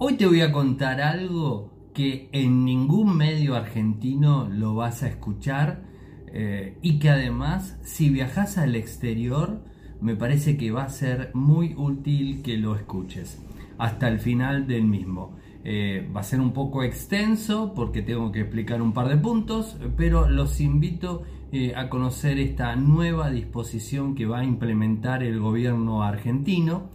Hoy te voy a contar algo que en ningún medio argentino lo vas a escuchar eh, y que además si viajas al exterior me parece que va a ser muy útil que lo escuches hasta el final del mismo. Eh, va a ser un poco extenso porque tengo que explicar un par de puntos, pero los invito eh, a conocer esta nueva disposición que va a implementar el gobierno argentino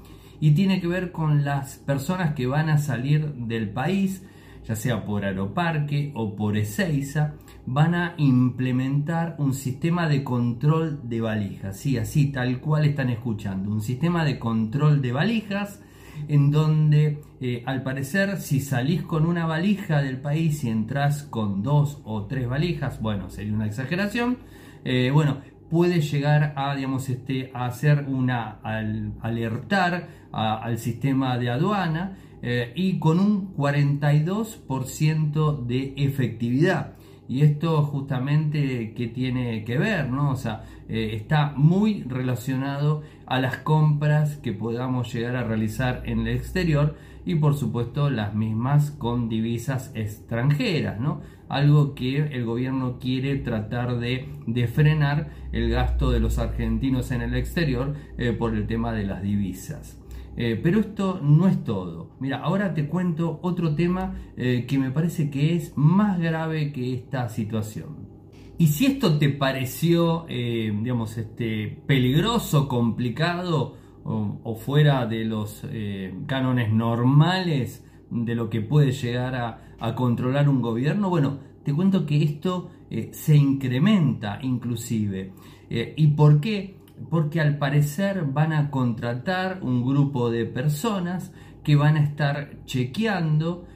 y tiene que ver con las personas que van a salir del país, ya sea por Aeroparque o por Ezeiza, van a implementar un sistema de control de valijas, sí, así tal cual están escuchando, un sistema de control de valijas en donde eh, al parecer si salís con una valija del país y entras con dos o tres valijas, bueno, sería una exageración, eh, bueno, puede llegar a, digamos, este, a hacer una, al, alertar al sistema de aduana eh, y con un 42% de efectividad. Y esto justamente que tiene que ver, ¿no? O sea, eh, está muy relacionado a las compras que podamos llegar a realizar en el exterior y por supuesto las mismas con divisas extranjeras, ¿no? Algo que el gobierno quiere tratar de, frenar el gasto de los argentinos en el exterior eh, por el tema de las divisas. Eh, pero esto no es todo. Mira, ahora te cuento otro tema eh, que me parece que es más grave que esta situación. Y si esto te pareció, digamos, este, peligroso, complicado, o, fuera de los eh, cánones normales de lo que puede llegar a, controlar un gobierno, bueno, te cuento que esto eh, se incrementa inclusive. Eh, ¿Y por qué? Porque al parecer van a contratar un grupo de personas que van a estar chequeando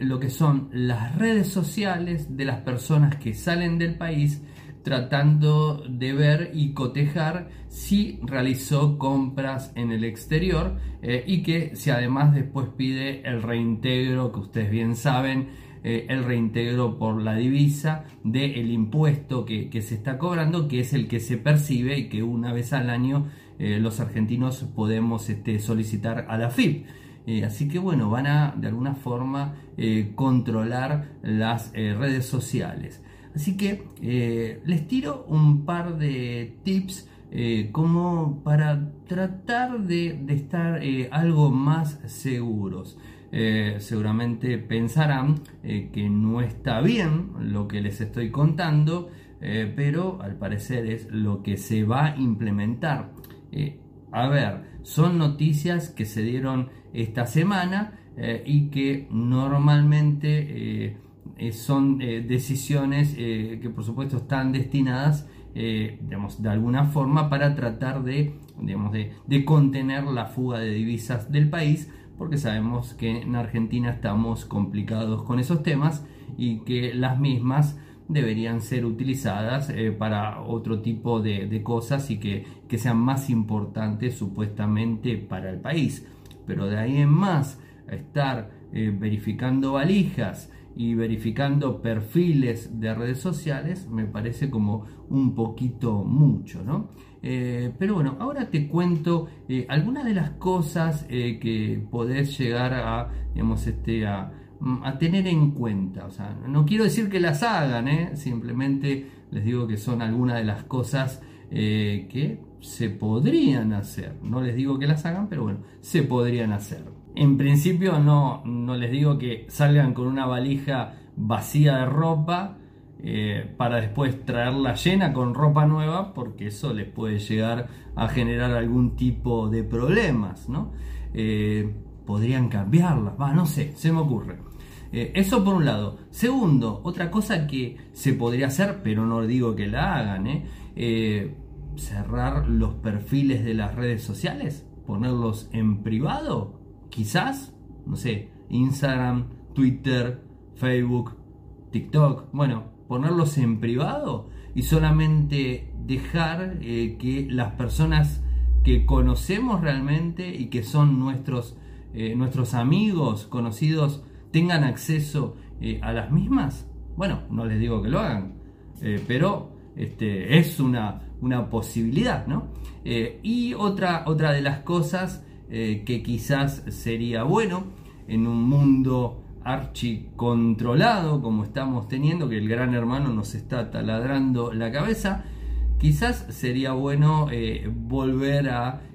lo que son las redes sociales de las personas que salen del país tratando de ver y cotejar si realizó compras en el exterior eh, y que si además después pide el reintegro, que ustedes bien saben, eh, el reintegro por la divisa del impuesto que, se está cobrando, que es el que se percibe y que una vez al año eh, los argentinos podemos este, solicitar a la FIP. así que bueno, van a de alguna forma controlar las redes sociales. Así que eh, les tiro un par de tips eh, como para tratar de, estar eh, algo más seguros. seguramente pensarán que no está bien lo que les estoy contando, pero al parecer es lo que se va a implementar. a ver, son noticias que se dieron esta semana y que normalmente eh, son eh, decisiones eh, que por supuesto están destinadas digamos, de alguna forma para tratar de, digamos, de, contener la fuga de divisas del país porque sabemos que en Argentina estamos complicados con esos temas y que las mismas deberían ser utilizadas para otro tipo de, cosas y que, que, sean más importantes supuestamente para el país. Pero de ahí en más, estar verificando valijas, y verificando perfiles de redes sociales me parece como un poquito mucho, ¿no? Eh, pero bueno, ahora te cuento eh, algunas de las cosas eh, que podés llegar a, digamos, este, mm, a, tener en cuenta. O sea, no quiero decir que las hagan, simplemente les digo que son algunas de las cosas que se podrían hacer. No les digo que las hagan, pero bueno, se podrían hacer. En principio no, no les digo que salgan con una valija vacía de ropa eh, para después traerla llena con ropa nueva, porque eso les puede llegar a generar algún tipo de problemas, ¿no? Eh, podrían cambiarla, va, no sé, se me ocurre. Eh, eso por un lado. Segundo, otra cosa que se podría hacer, pero no digo que la hagan, cerrar los perfiles de las redes sociales, ponerlos en privado quizás, no sé, Instagram, Twitter, Facebook, TikTok, bueno, ponerlos en privado y solamente dejar eh, que las personas que conocemos realmente y que son nuestros, eh, nuestros amigos, conocidos, tengan acceso eh, a las mismas. Bueno, no les digo que lo hagan, pero este, es una, una posibilidad, ¿no? y otra, otra de las cosas eh, que quizás sería bueno en un mundo archicontrolado como estamos teniendo, que el gran hermano nos está taladrando la cabeza, quizás sería bueno eh, volver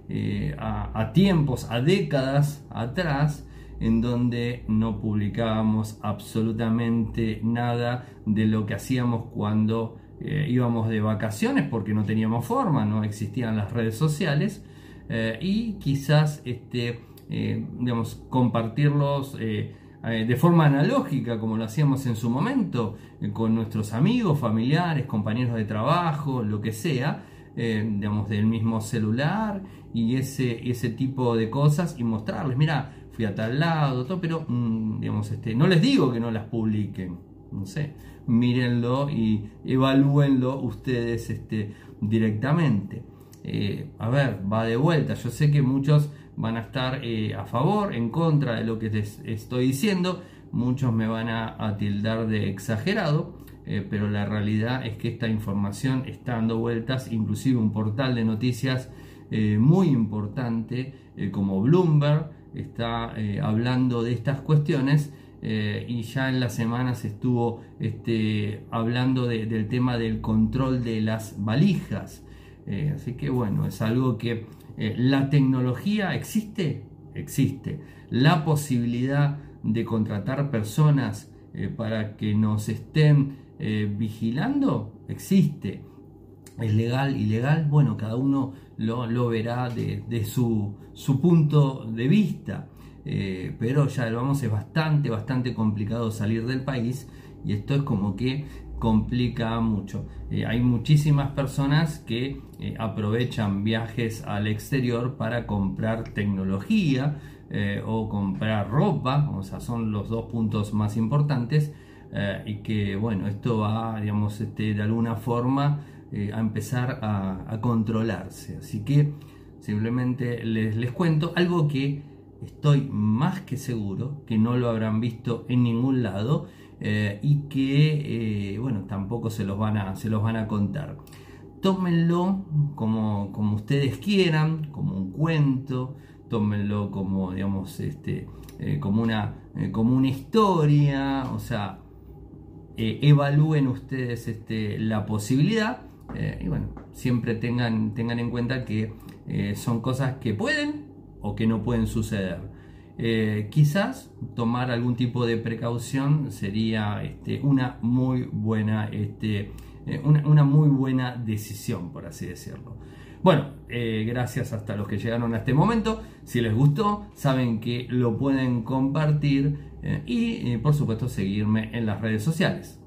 eh, a, tiempos, a décadas atrás, en donde no publicábamos absolutamente nada de lo que hacíamos cuando íbamos de vacaciones, porque no teníamos forma, no existían las redes sociales, y quizás este, digamos, compartirlos eh, de forma analógica, como lo hacíamos en su momento, eh, con nuestros amigos, familiares, compañeros de trabajo, lo que sea, eh, digamos, del mismo celular y ese, ese tipo de cosas y mostrarles, mira, fui a tal lado, todo, pero, mm, digamos, este, no les digo que no las publiquen, no sé, mírenlo y evalúenlo ustedes este, directamente. A ver, va de vuelta, yo sé que muchos van a estar eh, a favor, en contra de lo que les estoy diciendo. Muchos me van a, tildar de exagerado, eh, pero la realidad es que esta información está dando vueltas, inclusive un portal de noticias eh, muy importante como Bloomberg está hablando de estas cuestiones. y ya en las semanas estuvo este, hablando del tema del control de las valijas. Así que bueno, es algo que eh, ¿La tecnología existe? Existe. ¿La posibilidad de contratar personas eh, para que nos estén eh, vigilando? Existe. ¿Es legal, ilegal? Bueno, cada uno lo, verá de, su, su, punto de vista. pero ya lo vamos, es bastante, bastante complicado salir del país y esto es como que complica mucho. Eh, hay muchísimas personas que eh, aprovechan viajes al exterior para comprar tecnología eh, o comprar ropa, o sea, son los dos puntos más importantes y que, bueno, esto va, digamos, este, de alguna forma a empezar a, controlarse. Así que simplemente les, les cuento algo que estoy más que seguro que no lo habrán visto en ningún lado eh, y que, eh, bueno, tampoco se los van a, se los van a contar. Tómenlo como, como ustedes quieran, como un cuento, tómenlo como, digamos, este, eh, como, una, como una historia, o sea, evalúen ustedes este, la posibilidad y bueno, siempre tengan, tengan en cuenta que son cosas que pueden o que no pueden suceder. Eh, quizás tomar algún tipo de precaución sería este, una muy buena este, eh, una, muy buena decisión por así decirlo. Bueno eh, gracias hasta los que llegaron a este momento. Si les gustó saben que lo pueden compartir y por supuesto seguirme en las redes sociales